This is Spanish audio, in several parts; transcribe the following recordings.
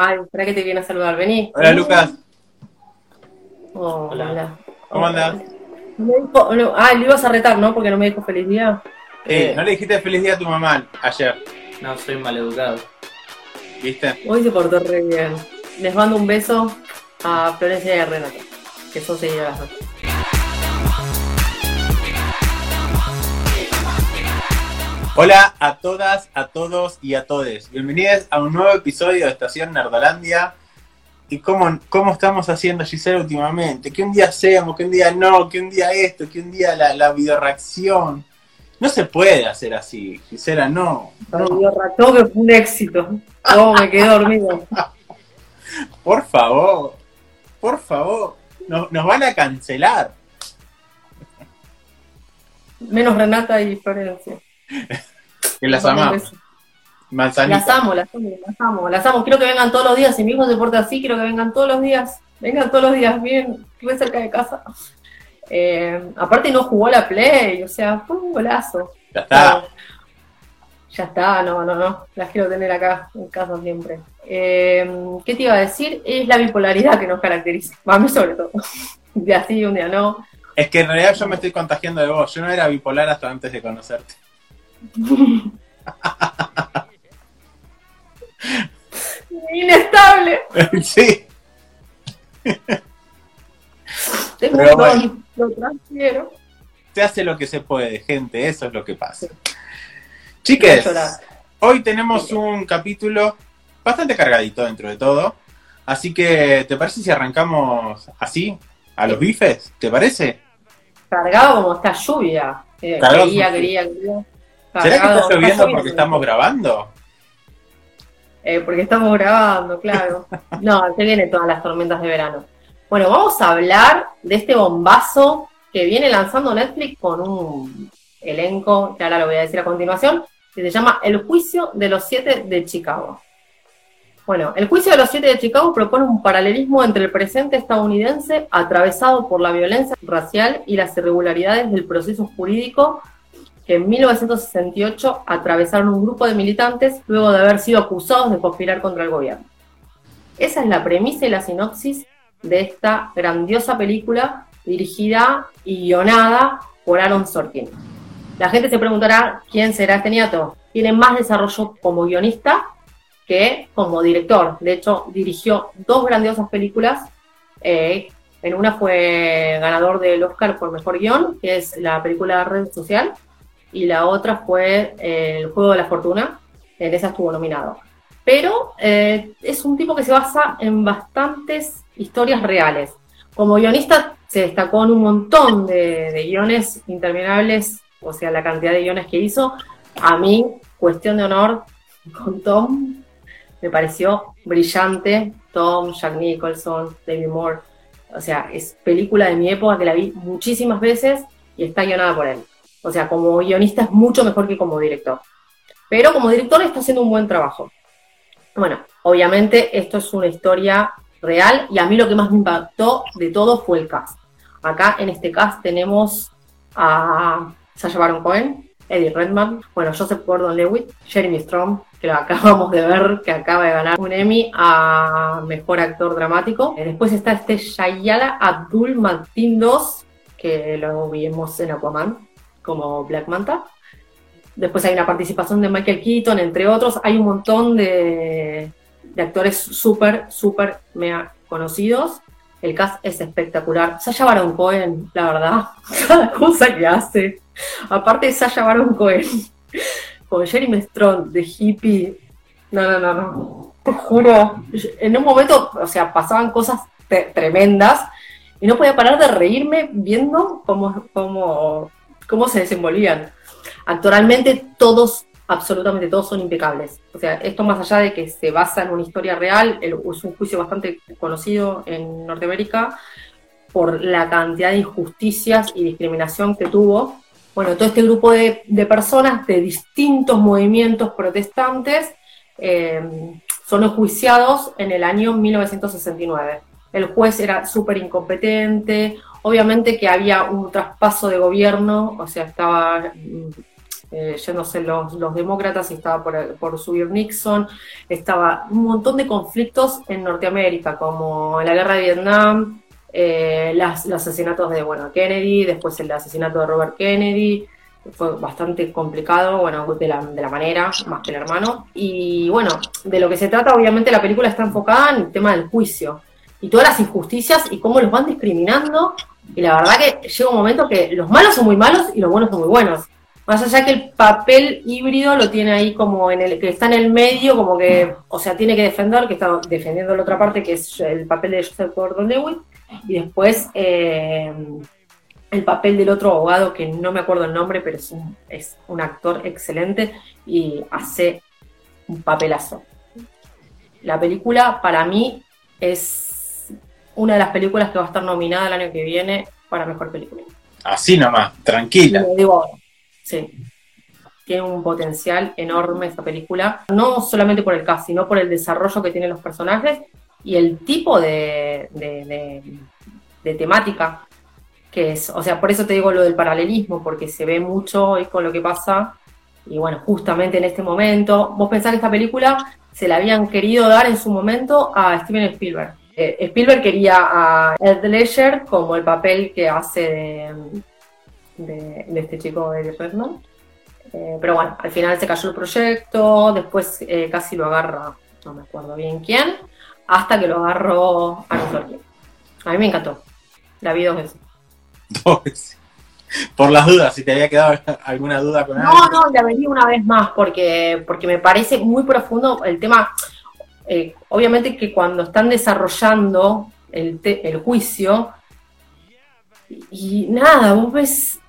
Ay, espera que te viene a saludar, vení. Hola Lucas, Oh, hola, hola. ¿cómo me dijo- no, ah, lo ibas a retar, ¿no? Porque no me dijo feliz día. Eh, no le dijiste feliz día a tu mamá ayer, No, soy maleducado. ¿viste? Hoy se portó re bien. Les mando un beso a Florencia y a Renata, que son seguidoras. Hola a todas, a todos y a todes. Bienvenidos a un nuevo episodio de Estación Nerdolandia. ¿Y cómo, cómo estamos haciendo, Gisela, últimamente? Que un día hacemos, que un día no, que un día esto, que un día la, la videoreacción. No se puede hacer así, Gisela, no. No. Dios, rató que fue un éxito. Oh, me quedé dormido. Por favor, por favor. Nos, nos van a cancelar. Menos Renata y Florencia. Que las amamos. Manzanita. Las amo, las amo, las amo, las amo. Quiero que vengan todos los días. Si mi hijo se porta así, quiero que vengan todos los días. Vengan todos los días, bien, re cerca de casa. Eh, aparte no jugó la play, o sea, fue un golazo. Ya está. Ya está, no, no, no. Las quiero tener acá en casa siempre. Eh, ¿Qué te iba a decir? Es la bipolaridad que nos caracteriza. A mí sobre todo. Un día sí, un día no. Es que en realidad yo me estoy contagiando de vos. Yo no era bipolar hasta antes de conocerte. Inestable. sí. Tengo Pero un don, bueno. lo transfiero. Se hace lo que se puede, gente. Eso es lo que pasa. A Chiques, hoy tenemos un capítulo bastante cargadito dentro de todo. Así que, ¿te parece si arrancamos así? ¿A los bifes? ¿Te parece? Cargado como esta lluvia. Eh, quería, como- quería, ¿Será que está lloviendo porque estamos grabando? Eh, porque estamos grabando, claro. No, se vienen todas las tormentas de verano. Bueno, vamos a hablar de este bombazo que viene lanzando Netflix con un elenco, que ahora lo voy a decir a continuación, que se llama El Juicio de los Siete de Chicago. Bueno, El Juicio de los Siete de Chicago propone un paralelismo entre el presente estadounidense atravesado por la violencia racial y las irregularidades del proceso jurídico que en 1968 atravesaron un grupo de militantes luego de haber sido acusados de conspirar contra el gobierno. Esa es la premisa y la sinopsis de esta grandiosa película dirigida y guionada por Aaron Sorkin. La gente se preguntará quién será este niato. Tiene más desarrollo como guionista que como director. De hecho, dirigió dos grandiosas películas. eh, en una fue ganador del Oscar por Mejor Guión, que es la película Red Social, y la otra fue eh, El Juego de la Fortuna, en esa estuvo nominado. Pero eh, es un tipo que se basa en bastantes historias reales. Como guionista se destacó en un montón de, de guiones interminables, o sea, la cantidad de guiones que hizo. A mí, cuestión de honor, con Tom, me pareció brillante. Tom, Jack Nicholson, David Moore. O sea, es película de mi época que la vi muchísimas veces y está guionada por él. O sea, como guionista es mucho mejor que como director. Pero como director está haciendo un buen trabajo. Bueno, obviamente esto es una historia real y a mí lo que más me impactó de todo fue el cast. Acá en este cast tenemos a Sasha Baron Cohen, Eddie Redmayne, bueno, Joseph Gordon-Levitt, Jeremy Strong, que lo acabamos de ver, que acaba de ganar un Emmy a Mejor Actor Dramático. Eh, Después está este Shayala Abdul Mateen II, que lo vimos en Aquaman como Black Manta. Después hay una participación de Michael Keaton, entre otros. Hay un montón de, de actores súper, súper mega conocidos. El cast es espectacular. Sasha Baron Cohen, la verdad, cada cosa que hace. Aparte de Sasha Baron Cohen, con Jeremy Strong de hippie. No, no, no, no. Te juro. En un momento, o sea, pasaban cosas tremendas y no podía parar de reírme viendo cómo, cómo, cómo se desenvolvían. Actualmente todos, absolutamente todos son impecables. O sea, esto más allá de que se basa en una historia real, el- es un juicio bastante conocido en Norteamérica por la cantidad de injusticias y discriminación que tuvo. Bueno, todo este grupo de, personas de distintos movimientos protestantes eh, son enjuiciados en el año 1969. El juez era súper incompetente, obviamente que había un traspaso de gobierno, o sea, estaba mm, eh, yéndose los, los demócratas y estaba por, por, subir Nixon, estaba un montón de conflictos en Norteamérica, como la guerra de Vietnam, eh, las, los asesinatos de bueno, Kennedy, después el asesinato de Robert Kennedy, fue bastante complicado, bueno, de la, de la manera, más que el hermano. Y bueno, de lo que se trata, obviamente la película está enfocada en el tema del juicio y todas las injusticias y cómo los van discriminando. Y la verdad que llega un momento que los malos son muy malos y los buenos son muy buenos. Más allá que el papel híbrido lo tiene ahí como en el que está en el medio, como que, o sea, tiene que defender, que está defendiendo la otra parte, que es el papel de Joseph Gordon-Lewitt, y después eh, el papel del otro abogado, que no me acuerdo el nombre, pero es un, es un actor excelente y hace un papelazo. La película, para mí, es una de las películas que va a estar nominada el año que viene para mejor película. Así nomás, tranquila. digo Sí. Tiene un potencial enorme esta película, no solamente por el cast, sino por el desarrollo que tienen los personajes y el tipo de, de, temática que es. O sea, por eso te digo lo del paralelismo, porque se ve mucho hoy con lo que pasa. Y bueno, justamente en este momento, vos pensás que esta película se la habían querido dar en su momento a Steven Spielberg. Eh, Spielberg quería a Ed Ledger como el papel que hace de, de, este chico de Redmond. Eh, pero bueno, al final se cayó el proyecto, después eh, casi lo agarra, no me acuerdo bien quién, hasta que lo agarró a nosotros. A mí me encantó. La vi dos veces. Dos veces. Por las dudas, si te había quedado alguna duda con No, no, la vi una vez más porque, porque me parece muy profundo el tema. Eh, obviamente que cuando están desarrollando el, el juicio, y nada, vos ves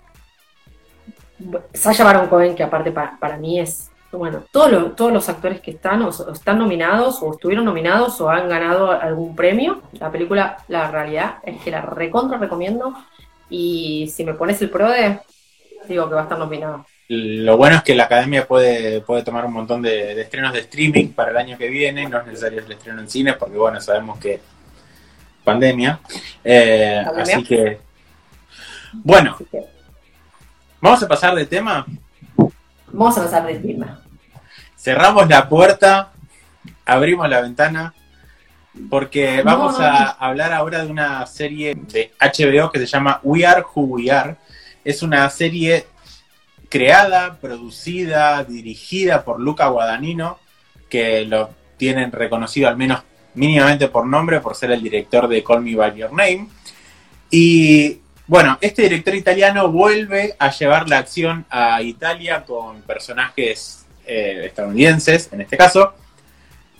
Sasha Baron Cohen, que aparte para, mí es, bueno, todos, todos los actores que están o, están nominados o estuvieron nominados o han ganado algún premio. La película, la realidad es que la recontra recomiendo y si me pones el pro de, digo que va a estar nominado. Lo bueno es que la academia puede, puede tomar un montón de, estrenos de streaming para el año que viene, no es necesario el estreno en cine porque bueno, sabemos que pandemia. Eh, ¿Pandemia? Así que, bueno. ¿Vamos a pasar de tema? Vamos a pasar de tema. Cerramos la puerta, abrimos la ventana, porque vamos a hablar ahora de una serie de HBO que se llama We Are Who We Are. Es una serie creada, producida, dirigida por Luca Guadagnino, que lo tienen reconocido al menos mínimamente por nombre, por ser el director de Call Me By Your Name. Y bueno, este director italiano vuelve a llevar la acción a Italia con personajes eh, estadounidenses, en este caso,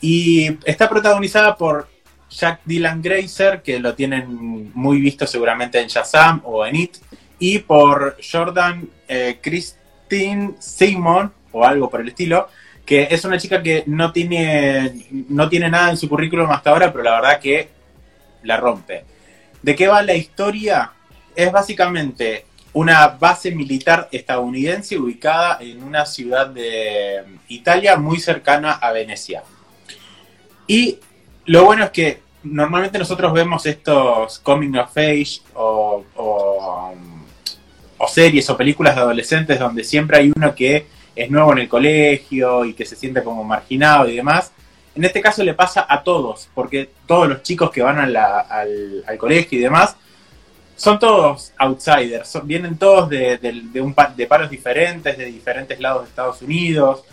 y está protagonizada por Jack Dylan Grazer, que lo tienen muy visto seguramente en Shazam o en It, y por Jordan eh, Christine Simon, o algo por el estilo, que es una chica que no tiene, no tiene nada en su currículum hasta ahora, pero la verdad que la rompe. ¿De qué va la historia? es básicamente una base militar estadounidense ubicada en una ciudad de Italia muy cercana a Venecia. Y lo bueno es que normalmente nosotros vemos estos coming of age o, series o películas de adolescentes donde siempre hay uno que es nuevo en el colegio y que se siente como marginado y demás. En este caso le pasa a todos, porque todos los chicos que van al, al colegio y demás son todos outsiders, vienen todos de, un, de palos diferentes, de diferentes lados de Estados Unidos.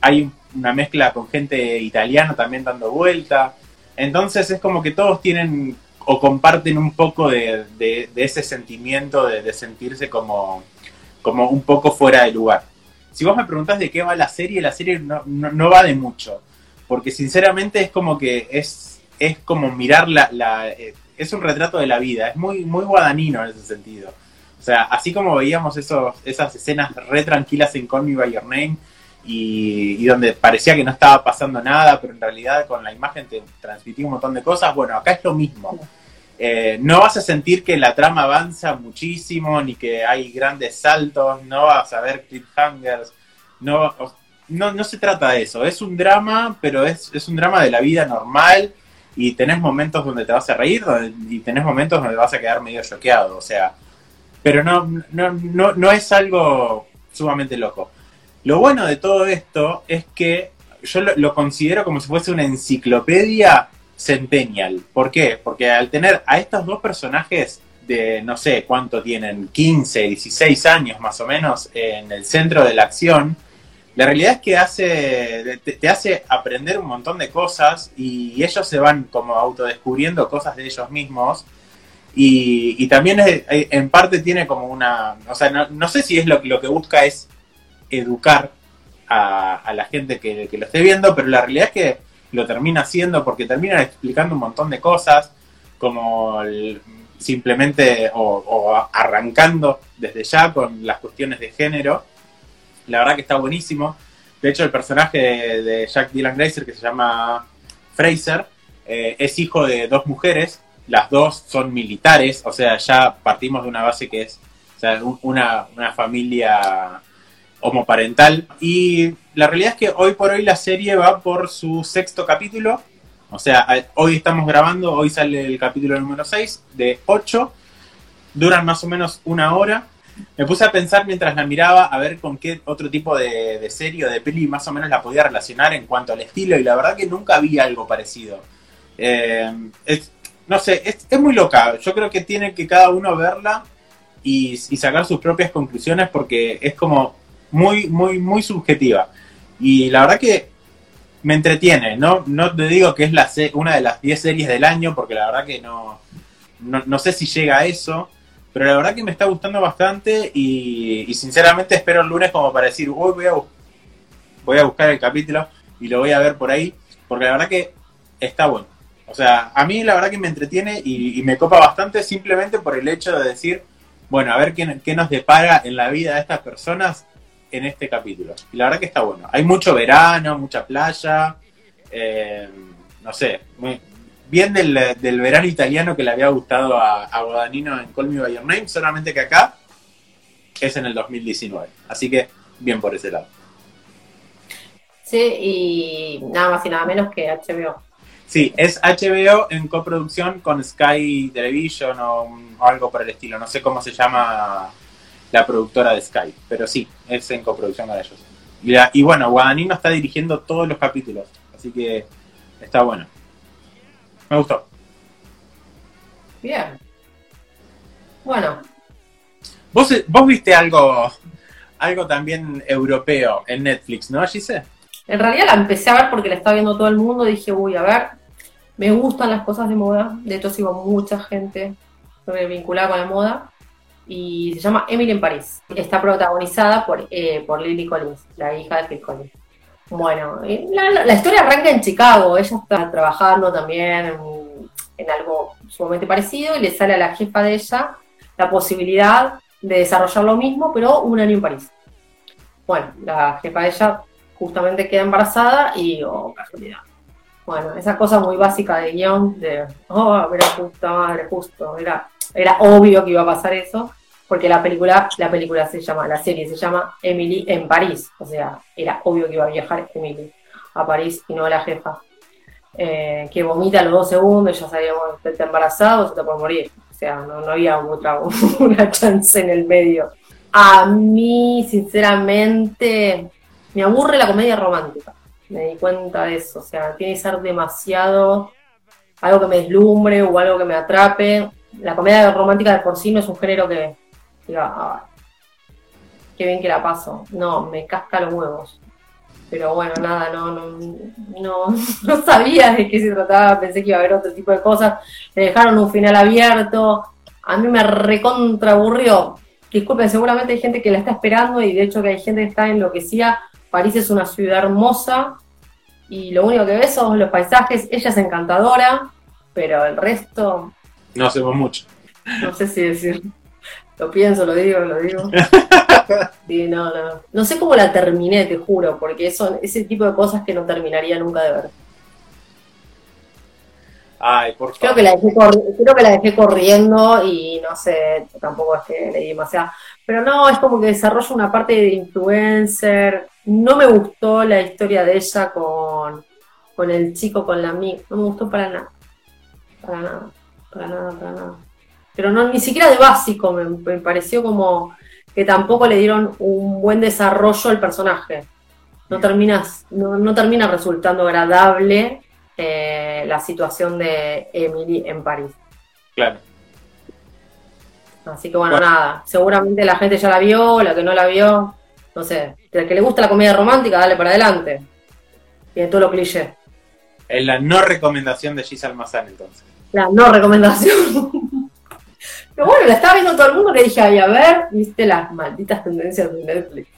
Hay una mezcla con gente italiana también dando vuelta. Entonces es como que todos tienen o comparten un poco de, ese sentimiento de, sentirse como, como un poco fuera de lugar. Si vos me preguntás de qué va la serie, la serie no, va de mucho. Porque sinceramente es como que es, es como mirar la eh, es un retrato de la vida, es muy, muy guadanino en ese sentido. O sea, así como veíamos esos, esas escenas re tranquilas en Call Me By Your Name y, donde parecía que no estaba pasando nada, pero en realidad con la imagen te transmitía un montón de cosas, bueno, acá es lo mismo. Eh, no vas a sentir que la trama avanza muchísimo, ni que hay grandes saltos, no vas a ver cliffhangers, no, no, no se trata de eso, es un drama, pero es, es un drama de la vida normal, y tenés momentos donde te vas a reír y tenés momentos donde vas a quedar medio choqueado, o sea, pero no, no, no, no es algo sumamente loco. Lo bueno de todo esto es que yo lo, considero como si fuese una enciclopedia centennial. ¿Por qué? Porque al tener a estos dos personajes de no sé cuánto tienen, 15, 16 años más o menos en el centro de la acción, la realidad es que hace, te, hace aprender un montón de cosas y ellos se van como autodescubriendo cosas de ellos mismos. Y, también en parte tiene como una, o sea, no, sé si es lo, lo que busca es educar a, la gente que, lo esté viendo, pero la realidad es que lo termina haciendo porque termina explicando un montón de cosas, como simplemente o, arrancando desde ya con las cuestiones de género. La verdad que está buenísimo. De hecho, el personaje de, Jack Dylan Grazer, que se llama Fraser, eh, es hijo de dos mujeres. Las dos son militares, o sea, ya partimos de una base que es una, una familia homoparental. Y la realidad es que hoy por hoy la serie va por su sexto capítulo. O sea, hoy estamos grabando, hoy sale el capítulo número 6 de 8. Duran más o menos una hora. Me puse a pensar mientras la miraba a ver con qué otro tipo de, serie o de peli más o menos la podía relacionar en cuanto al estilo y la verdad que nunca vi algo parecido. Eh, no sé, es, muy loca. Yo creo que tiene que cada uno verla y, y sacar sus propias conclusiones porque es como muy, muy, muy subjetiva. Y la verdad que me entretiene, ¿no? No te digo que es la una de las 10 series del año, porque la verdad que no, no, sé si llega a eso, pero la verdad que me está gustando bastante y, sinceramente espero el lunes como para decir, uy, voy a, voy a buscar el capítulo y lo voy a ver por ahí, porque la verdad que está bueno. O sea, a mí la verdad que me entretiene y, me copa bastante simplemente por el hecho de decir, bueno, a ver qué, qué nos depara en la vida de estas personas en este capítulo. Y la verdad que está bueno. Hay mucho verano, mucha playa, eh, no sé, bien del, verano italiano que le había gustado a, a Guadagnino en Call Me By Your Name, solamente que acá es en el 2019. Así que bien por ese lado. Sí, y nada más y nada menos que HBO. Sí, es HBO en coproducción con Sky Television o algo por el estilo. No sé cómo se llama la productora de Sky, pero sí, es en coproducción con ellos. Y, bueno, Guadagnino está dirigiendo todos los capítulos, así que está bueno. Me gustó. Bien. Bueno. ¿Vos, vos viste algo, algo también europeo en Netflix, ¿no, Gise? En realidad la empecé a ver porque la estaba viendo todo el mundo. Dije, uy, a ver, me gustan las cosas de moda. De hecho, sigo mucha gente vinculada con la moda y se llama Emily en París. Está protagonizada por, eh, por Lily Collins, la hija de Phil Collins. Bueno, la, historia arranca en Chicago, ella está trabajando también en, algo sumamente parecido y le sale a la jefa de ella la posibilidad de desarrollar lo mismo, pero un año en París. Bueno, la jefa de ella justamente queda embarazada y, oh, casualidad. Bueno, esa cosa muy básica de guion, de, oh, era justo, madre, justo, era era obvio que iba a pasar eso, porque la película, la película se llama, la serie se llama Emily en París, o sea, era obvio que iba a viajar Emily a París y no la jefa. Eh, que vomita a los dos segundos, ya sabíamos que está embarazado, se está por morir. O sea, no, había otra una chance en el medio. A mí, sinceramente, me aburre la comedia romántica. Me di cuenta de eso. O sea, tiene que ser demasiado algo que me deslumbre o algo que me atrape la comedia romántica de por sí no es un género que diga, ah, qué bien que la paso. No, me casca los huevos. Pero bueno, nada, no, no, no, sabía de qué se trataba, pensé que iba a haber otro tipo de cosas. Me dejaron un final abierto. A mí me recontra aburrió. Disculpen, seguramente hay gente que la está esperando y de hecho que hay gente que está enloquecida. París es una ciudad hermosa y lo único que ves son los paisajes. Ella es encantadora, pero el resto, no hacemos mucho. No sé si decir. Lo pienso, lo digo, lo digo. no, no. No sé cómo la terminé, te juro, porque son ese tipo de cosas que no terminaría nunca de ver. Ay, por favor. Creo que, la dejé creo que la dejé corriendo y no sé, tampoco es que leí demasiado. Pero no, es como que desarrolla una parte de influencer. No me gustó la historia de ella con, con el chico, con la amiga. No me gustó para nada. Para nada para nada, para nada. Pero no, ni siquiera de básico, me, pareció como que tampoco le dieron un buen desarrollo al personaje. No, terminas, no, no termina resultando agradable eh, la situación de Emily en París. Claro. Así que bueno, nada, seguramente la gente ya la vio, la que no la vio, no sé, el que le gusta la comedia romántica, dale para adelante. Y de todo lo cliché. Es la no recomendación de Giselle Almazán entonces. La no recomendación. Pero bueno, la estaba viendo todo el mundo que dije, ay, a ver, viste las malditas tendencias de Netflix.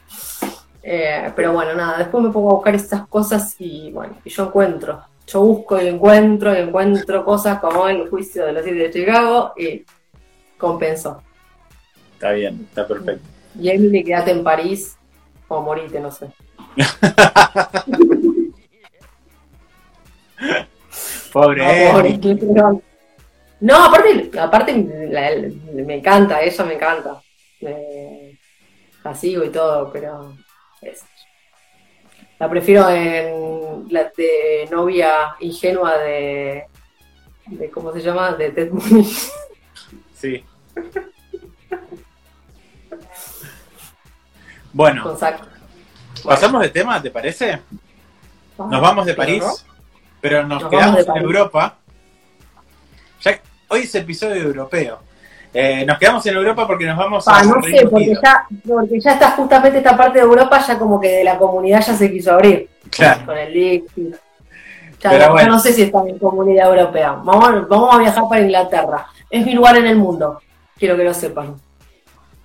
Eh, pero bueno, nada, después me pongo a buscar estas cosas y bueno, y yo encuentro. Yo busco y encuentro y encuentro cosas como el juicio de los siete de Chicago y compenso. Está bien, está perfecto. Y Emily, quédate en París o morite, no sé. Pobre. No, pobre, no, aparte, aparte me encanta, ella me encanta. Eh, la sigo y todo, pero es- la prefiero en la de novia ingenua de, de ¿cómo se llama? De Ted Bundy. Sí. Bueno, pasamos de tema, ¿te parece? Nos vamos de París, pero nos, Nos quedamos en. Europa. Ya, hoy es episodio europeo. Eh, nos quedamos en Europa porque nos vamos a Ah, no sé, porque Unido. ya, porque ya está justamente esta parte de Europa, ya como que de la comunidad ya se quiso abrir. Claro. Con el Dixie. Ya, Pero no, bueno. no sé si está en comunidad europea. Vamos, vamos a viajar para Inglaterra. Es mi lugar en el mundo. Quiero que lo sepan.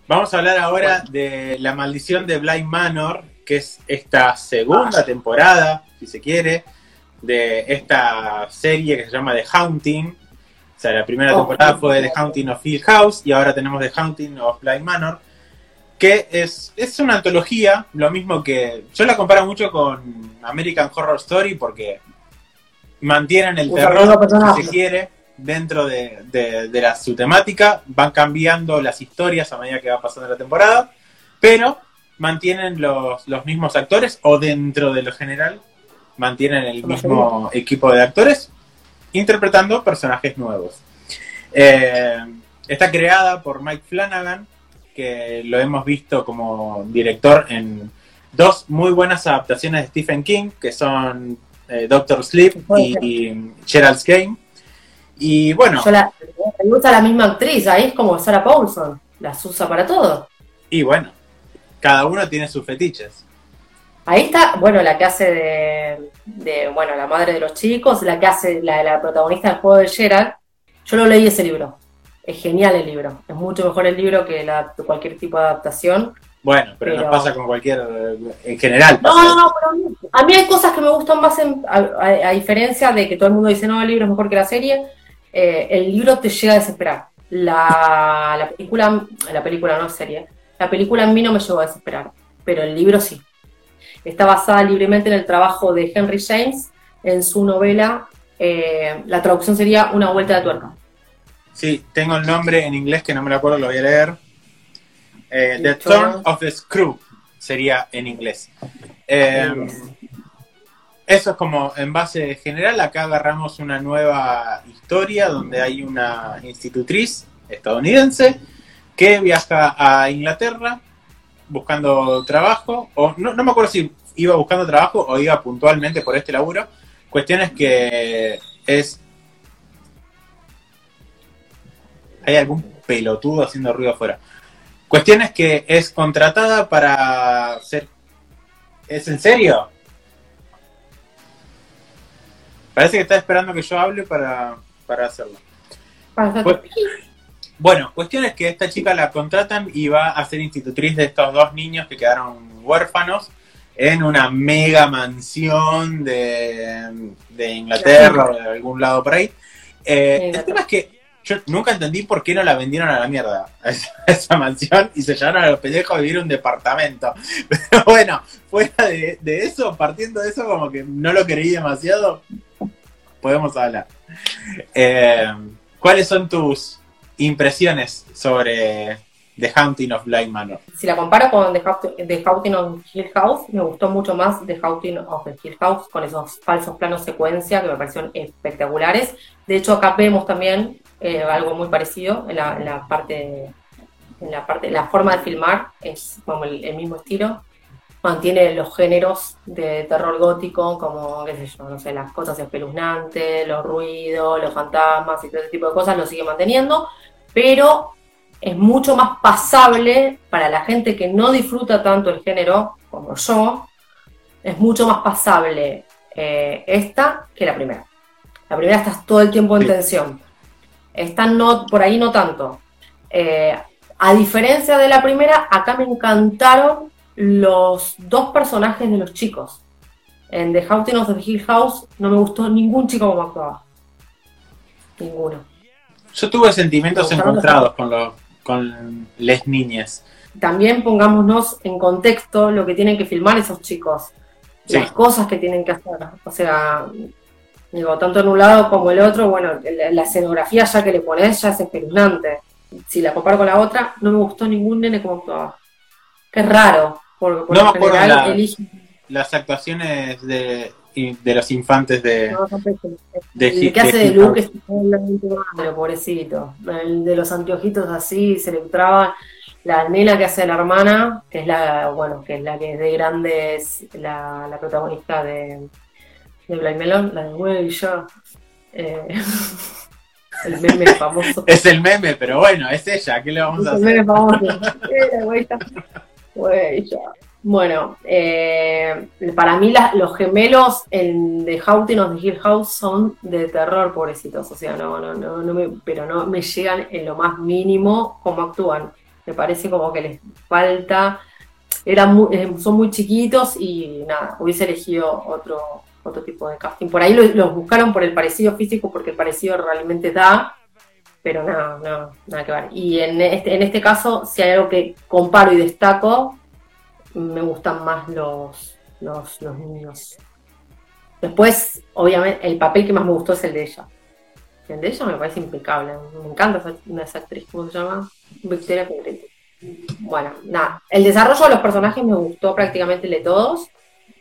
Vamos a hablar ahora de La Maldición de Blind Manor, que es esta segunda temporada, si se quiere, de esta serie que se llama The Haunting. O sea, la primera Oh. temporada fue The Haunting of Hill House y ahora tenemos The Haunting of Blind Manor, que es, es una antología, lo mismo que... Yo la comparo mucho con American Horror Story porque mantienen el terror, si se quiere, dentro de, de- de la, su temática, van cambiando las historias a medida que va pasando la temporada, pero mantienen los, los mismos actores o dentro de lo general mantienen el mismo equipo de actores interpretando personajes nuevos. Eh, está creada por Mike Flanagan, que lo hemos visto como director en dos muy buenas adaptaciones de Stephen King, que son eh, Doctor Sleep y, y Gerald's Game. Y bueno, Yo la, me gusta la misma actriz, ahí es como Sarah Paulson. Las usa para todo. y bueno, cada uno tiene sus fetiches. Ahí está, bueno, la que hace de, de, bueno, la madre de los chicos, la que hace la, la protagonista del juego de Gerald. Yo lo leí ese libro. Es genial el libro. Es mucho mejor el libro que la, cualquier tipo de adaptación. Bueno, pero, Pero- nos pasa con cualquier, en general. No, no, no, pero a mí, a mí hay cosas que me gustan más, en- a, a- a diferencia de que todo el mundo dice, no, el libro es mejor que la serie. eh, el libro te llega a desesperar. La, la película, la película no es serie, la película en mí no me llegó a desesperar, pero el libro sí. Está basada libremente en el trabajo de Henry James en su novela, eh, la traducción sería Una vuelta de tuerca. Sí, tengo el nombre en inglés que no me lo acuerdo, lo voy a leer. Eh, The. Turn of the Screw sería en inglés. Eh, eso es como en base general. Acá agarramos una nueva historia donde hay una institutriz estadounidense que viaja a Inglaterra buscando trabajo, o no, no me acuerdo si iba buscando trabajo o iba puntualmente por este laburo. Cuestiones que es hay algún pelotudo haciendo ruido afuera. Cuestión es que es contratada para ser... ¿Es en serio? Parece que está esperando que yo hable para, para hacerlo. Bueno, cuestión es que esta chica la contratan y va a ser institutriz de estos dos niños que quedaron huérfanos en una mega mansión de, de Inglaterra o de algún lado por ahí. Eh, el tema es que yo nunca entendí por qué no la vendieron a la mierda a esa, a esa mansión y se llevaron a los pendejos a vivir un departamento. Pero bueno, fuera de, de eso, partiendo de eso, como que no lo creí demasiado, podemos hablar. Eh, ¿Cuáles son tus impresiones sobre The Haunting of Blind Manor? Si la comparo con The Haunting, of Hill House, me gustó mucho más The Haunting of the Hill House con esos falsos planos secuencia que me parecieron espectaculares. De hecho, acá vemos también eh, algo muy parecido en la, en la parte en la parte, la forma de filmar es como el, el mismo estilo. Mantiene los géneros de terror gótico, como, qué sé yo, no sé, las cosas espeluznantes, los ruidos, los fantasmas y todo ese tipo de cosas, lo sigue manteniendo, pero es mucho más pasable para la gente que no disfruta tanto el género como yo, es mucho más pasable eh, esta que la primera. La primera estás todo el tiempo en tensión. Esta no, por ahí no tanto. Eh, a diferencia de la primera, acá me encantaron los dos personajes de los chicos. En The Haunting of the Hill House no me gustó ningún chico como actuaba. Ninguno. Yo tuve sentimientos encontrados con, los, con les niñas. También pongámonos en contexto lo que tienen que filmar esos chicos. Sí. Las cosas que tienen que hacer. O sea, digo, tanto en un lado como el otro, bueno, la, escenografía ya que le pones ya es espeluznante. Si la comparo con la otra, no me gustó ningún nene como actuaba. Es raro, porque por No lo general la- Las actuaciones de, de los infantes de, no, de El que hace de Luke House. es totalmente malo, pobrecito. El de los anteojitos así, se le entraba la nena que hace la hermana, que es la, bueno, que es la que es de grande, es la, la protagonista de, de Blind Melon, la de güey, ya. Eh, el meme famoso. Es el meme, pero bueno, es ella, ¿qué le vamos a El hacer? meme famoso. Eh, güey, ya. Bueno, eh, para mí la- los gemelos en The Haunting of the Hill House son de terror, pobrecitos. O sea, no, no, no, no me, pero no me llegan en lo más mínimo como actúan. Me parece como que les falta. Eran muy- eh, son muy chiquitos y nada, hubiese elegido otro, otro tipo de casting. Por ahí lo- los buscaron por el parecido físico, porque el parecido realmente da, pero nada, no, nada que ver. Y en este, en este caso, si hay algo que comparo y destaco, me gustan más los, los, los niños. Después, obviamente, el papel que más me gustó es el de ella. El de ella me parece impecable. Me encanta esa, esa actriz, ¿cómo se llama? Victoria Pedretti. Bueno, nada. El desarrollo de los personajes me gustó prácticamente el de todos.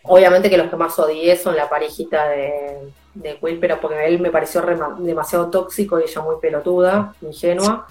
Obviamente que los que más odié son la parejita de, de Will, pero porque él me pareció rema- demasiado tóxico y ella muy pelotuda, ingenua.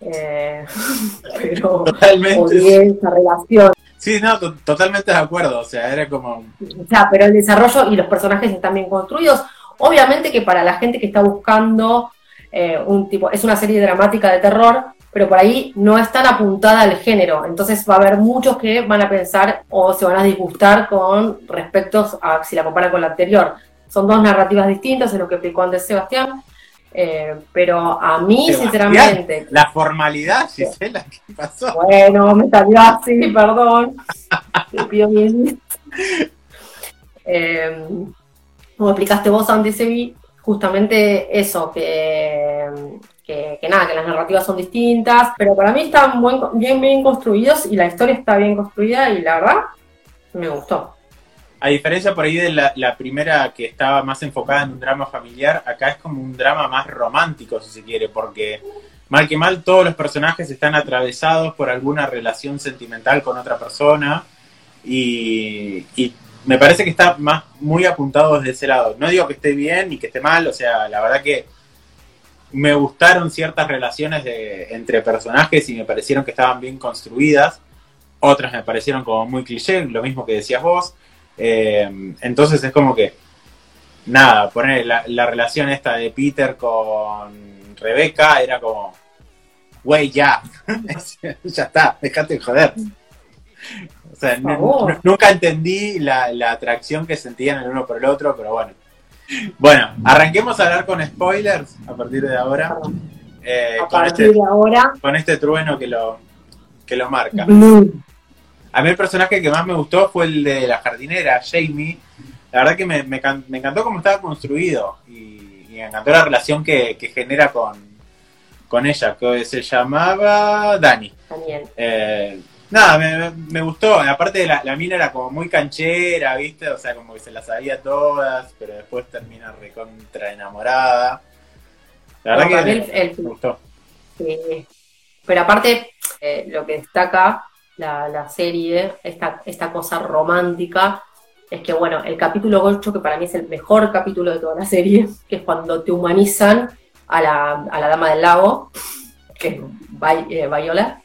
Eh, pero Totalmente. odié esa relación. Sí, no, to- totalmente de acuerdo. O sea, era como. O sea, pero el desarrollo y los personajes están bien construidos. Obviamente que para la gente que está buscando eh, un tipo, es una serie dramática de terror, pero por ahí no es tan apuntada al género. Entonces va a haber muchos que van a pensar o se van a disgustar con respecto a si la comparan con la anterior. Son dos narrativas distintas en lo que explicó antes Sebastián. Eh, pero a mí, sinceramente, La formalidad, Gisela, ¿qué pasó? bueno, me salió así, perdón. Te pido mil. Eh, como explicaste vos antes, Evi, justamente eso, que, que, que nada, que las narrativas son distintas, pero para mí están buen- bien, bien construidos y la historia está bien construida y la verdad me gustó. A diferencia por ahí de la, primera que estaba más enfocada en un drama familiar, acá es como un drama más romántico, si se quiere, porque mal que mal todos los personajes están atravesados por alguna relación sentimental con otra persona y, y me parece que está más muy apuntado desde ese lado. No digo que esté bien ni que esté mal, o sea, la verdad que me gustaron ciertas relaciones de, entre personajes y me parecieron que estaban bien construidas. Otras me parecieron como muy cliché, lo mismo que decías vos. Eh, entonces es como que, nada, poner la, la relación esta de Peter con Rebeca era como, güey, ya, ya está, dejate de joder. O sea, nunca entendí la, la atracción que sentían el uno por el otro, pero bueno. Bueno, arranquemos a hablar con spoilers a partir de ahora. eh, A con, partir este, de ahora, con este trueno que lo, que lo marca. A mí el personaje que más me gustó fue el de la jardinera, Jamie. La verdad que me, me can- me encantó cómo estaba construido y, y me encantó la relación que, que genera con, con ella, que se llamaba Dani. Daniel. Eh, nada, me, gustó. Aparte, la, la mina era como muy canchera, ¿viste? O sea, como que se las sabía todas, pero después termina recontra enamorada. La verdad que me, el- el- me gustó. Sí. Pero aparte, eh, lo que destaca la, la serie, esta, esta cosa romántica, es que, bueno, el capítulo 8, que para mí es el mejor capítulo de toda la serie, que es cuando te humanizan a la, a la dama del lago, que es Vi- eh, Viola,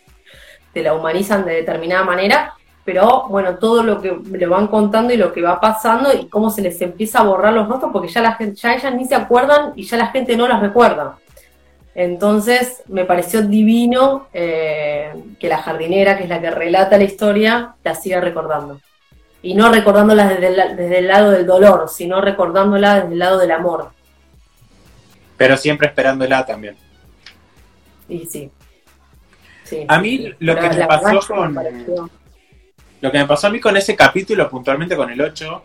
te la humanizan de determinada manera, pero bueno, todo lo que le van contando y lo que va pasando y cómo se les empieza a borrar los rostros porque ya la gente, ya ellas ni se acuerdan y ya la gente no las recuerda. Entonces me pareció divino eh, que la jardinera, que es la que relata la historia, la siga recordando. Y no recordándola desde desde el lado del dolor, sino recordándola desde el lado del amor. Pero siempre esperándola también. Y sí. a mí lo que me pasó con. Lo que me pasó a mí con ese capítulo, puntualmente con el 8,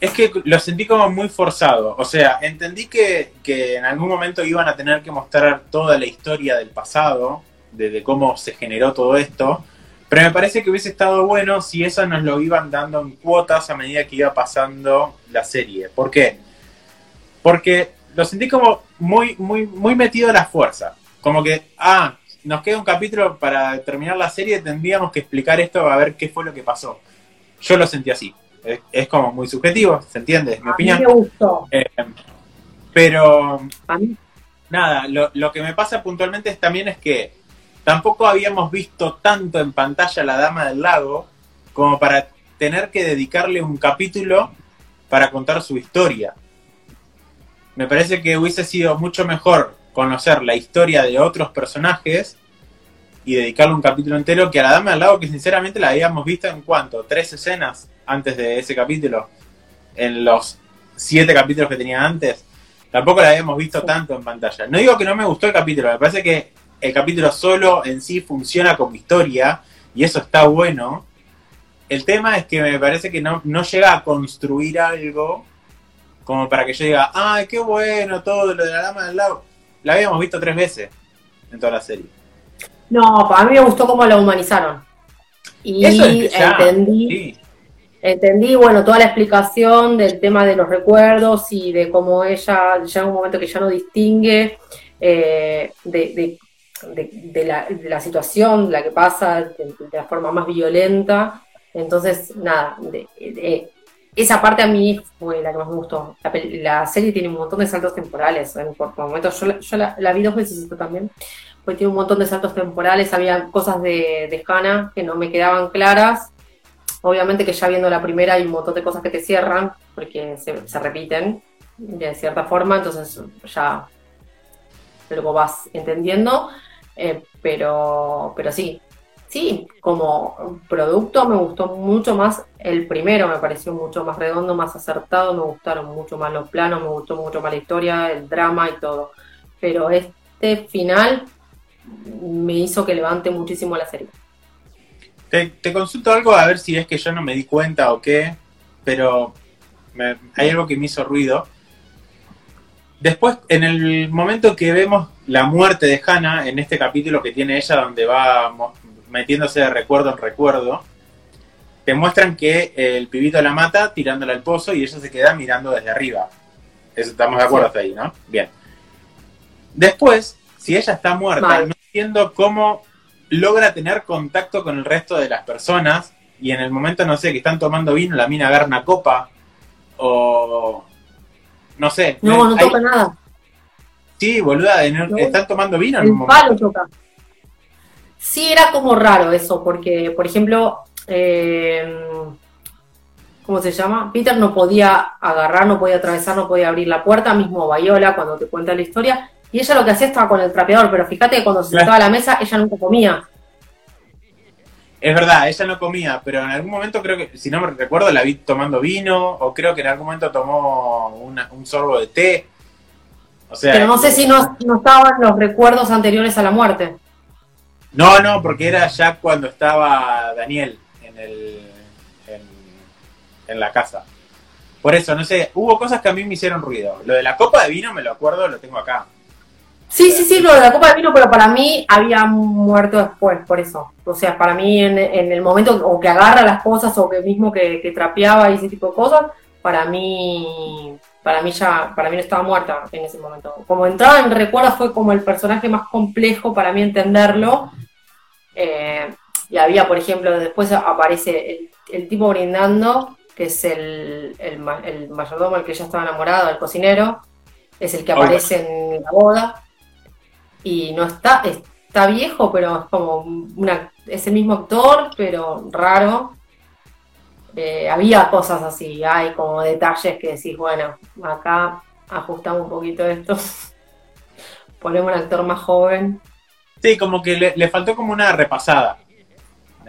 es que lo sentí como muy forzado. O sea, entendí que, en algún momento iban a tener que mostrar toda la historia del pasado, de, cómo se generó todo esto. Pero me parece que hubiese estado bueno si eso nos lo iban dando en cuotas a medida que iba pasando la serie. ¿Por qué? Porque lo sentí como muy, muy, muy metido a la fuerza. Como que, ah, nos queda un capítulo para terminar la serie, tendríamos que explicar esto a ver qué fue lo que pasó. Yo lo sentí así. Es, como muy subjetivo, ¿se entiende? Es mi opinión. me gustó. Eh, pero, nada, lo, lo que me pasa puntualmente es, también es que tampoco habíamos visto tanto en pantalla la Dama del Lago como para tener que dedicarle un capítulo para contar su historia me parece que hubiese sido mucho mejor conocer la historia de otros personajes y dedicarle un capítulo entero que a la dama al lado que sinceramente la habíamos visto en cuanto, tres escenas antes de ese capítulo, en los siete capítulos que tenía antes, tampoco la habíamos visto tanto en pantalla. No digo que no me gustó el capítulo, me parece que el capítulo solo en sí funciona como historia y eso está bueno. El tema es que me parece que no, no llega a construir algo como para que yo diga, ay, qué bueno todo lo de la dama del lago. La habíamos visto tres veces en toda la serie. No, para mí me gustó cómo la humanizaron. Y entendí, entendí, bueno, toda la explicación del tema de los recuerdos y de cómo ella llega un momento que ya no distingue eh, de, la, situación, de la que pasa de, la forma más violenta. Entonces, nada, esa parte a mí fue la que más me gustó. La, serie tiene un montón de saltos temporales. En, por momentos, yo, la, vi dos veces esto también. Pues tiene un montón de saltos temporales. Había cosas de, de Hannah que no me quedaban claras. Obviamente que ya viendo la primera hay un montón de cosas que te cierran porque se, repiten de cierta forma. Entonces ya luego vas entendiendo. Eh, pero, pero sí, sí, como producto me gustó mucho más el primero, me pareció mucho más redondo, más acertado, me gustaron mucho más los planos, me gustó mucho más la historia, el drama y todo. Pero este final me hizo que levante muchísimo la serie. Te, consulto algo a ver si es que yo no me di cuenta o qué, pero hay algo que me hizo ruido. Después, en el momento que vemos la muerte de Hannah, en este capítulo que tiene ella, donde va metiéndose de recuerdo en recuerdo, te muestran que el pibito la mata tirándola al pozo y ella se queda mirando desde arriba. Eso estamos de acuerdo hasta ahí, ¿no? Bien. Después, si ella está muerta, no entiendo cómo logra tener contacto con el resto de las personas y en el momento, no sé, que están tomando vino, la mina agarra una copa o... No sé. No, no toca nada. Sí, boluda, están tomando vino. El palo toca. Sí, era como raro eso, porque, por ejemplo, eh, ¿cómo se llama? Peter no podía agarrar, no podía atravesar, no podía abrir la puerta, mismo Viola cuando te cuenta la historia, y ella lo que hacía estaba con el trapeador, pero fíjate que cuando se sentaba a la mesa, ella nunca comía. Es verdad, ella no comía, pero en algún momento creo que, si no me recuerdo, la vi tomando vino, o creo que en algún momento tomó un sorbo de té. O sea, pero no sé si no, no estaban los recuerdos anteriores a la muerte. No, no, porque era ya cuando estaba Daniel en, el, en, la casa. Por eso, no sé, hubo cosas que a mí me hicieron ruido. Lo de la copa de vino, me lo acuerdo, lo tengo acá. Sí, sí, sí, lo de la copa de vino, pero para mí había muerto después, por eso. O sea, para mí en, el momento o que agarra las cosas o que mismo que, que, trapeaba y ese tipo de cosas, para mí, para mí ya, para mí no estaba muerta en ese momento. Como entraba en recuerdo fue como el personaje más complejo para mí entenderlo, eh, y había, por ejemplo, después aparece el, tipo brindando, que es el, el, mayordomo, el que ya estaba enamorado, el cocinero, es el que aparece en la boda. Y no está, está viejo, pero es como una, es el mismo actor, pero raro. Eh, había cosas así, hay como detalles que decís, bueno, acá ajustamos un poquito esto, ponemos un actor más joven. Sí, como que le, le faltó como una repasada.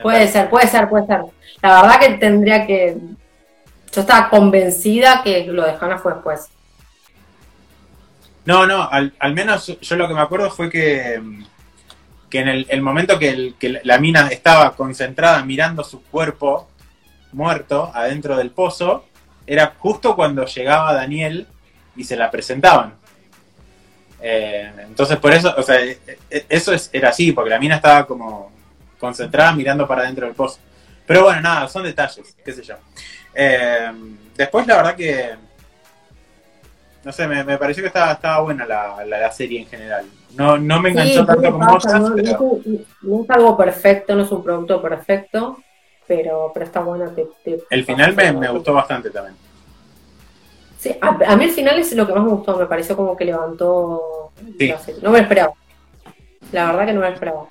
Puede ser, puede ser, puede ser. La verdad que tendría que. Yo estaba convencida que lo de fue después. No, no, al, menos yo lo que me acuerdo fue que, que en el, momento que, que la mina estaba concentrada mirando su cuerpo muerto adentro del pozo, era justo cuando llegaba Daniel y se la presentaban. Eh, entonces por eso, o sea, eh, eh, eso es, era así, porque la mina estaba como concentrada mirando para adentro del pozo. Pero bueno, nada, son detalles, qué sé yo. Eh, después la verdad que no sé, me, me pareció que estaba, estaba buena la, la, la serie en general. No, no me enganchó Sí, tanto como otras, no, pero no es, no es algo perfecto, no es un producto perfecto, pero, pero está bueno. Te, te- el final me, me gustó bastante también. Sí, a, a mí el final es lo que más me gustó, me pareció como que levantó Sí. la serie. No me lo esperaba. La verdad que no me lo esperaba.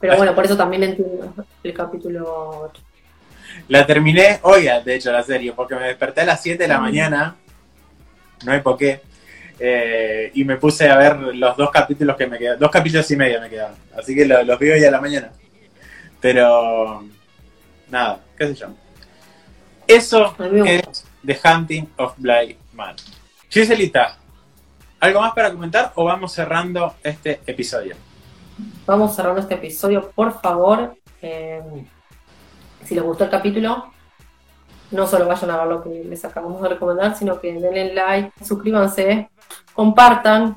Pero bueno, por eso también entiendo el capítulo 8. La terminé hoy, de hecho, la serie, porque me desperté a las 7 de la mañana, no hay por qué, eh, y me puse a ver los dos capítulos que me quedan, dos capítulos y medio me quedan, así que lo- los vi hoy a la mañana. Pero, nada, qué sé yo. Eso es The Hunting of Bly Man. Giselita, ¿algo más para comentar o vamos cerrando este episodio? Vamos cerrando este episodio, por favor. eh, si les gustó el capítulo, no solo vayan a ver lo que les acabamos de recomendar, sino que denle like, suscríbanse, compartan.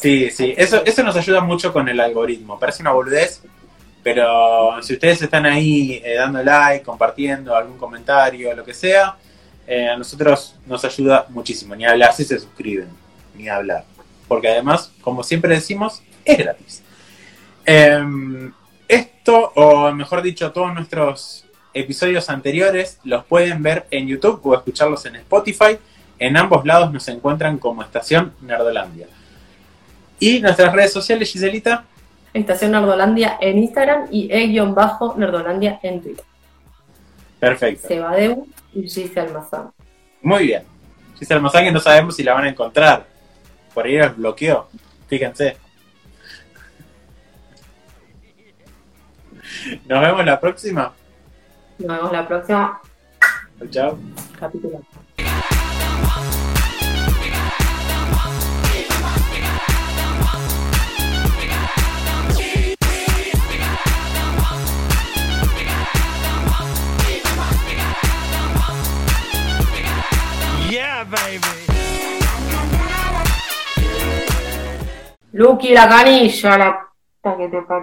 Sí, sí, eso, eso nos ayuda mucho con el algoritmo. Parece una boludez, pero si ustedes están ahí eh, dando like, compartiendo algún comentario, lo que sea, eh, a nosotros nos ayuda muchísimo. Ni hablar si se suscriben, ni hablar. Porque además, como siempre decimos, es gratis. Em, esto, o mejor dicho, todos nuestros episodios anteriores los pueden ver en YouTube o escucharlos en Spotify. En ambos lados nos encuentran como Estación Nerdolandia. Y nuestras redes sociales, Giselita. Estación Nerdolandia en Instagram y e-nerdolandia en Twitter. Perfecto. Sebadeu y Gise Almazán. Muy bien. Giselle Almazán que no sabemos si la van a encontrar. Por ahí el bloqueo. Fíjense. Nos vemos la próxima. Nos vemos la próxima Chao. capítulo. Yeah, baby. Lucky la canilla, la que te parió.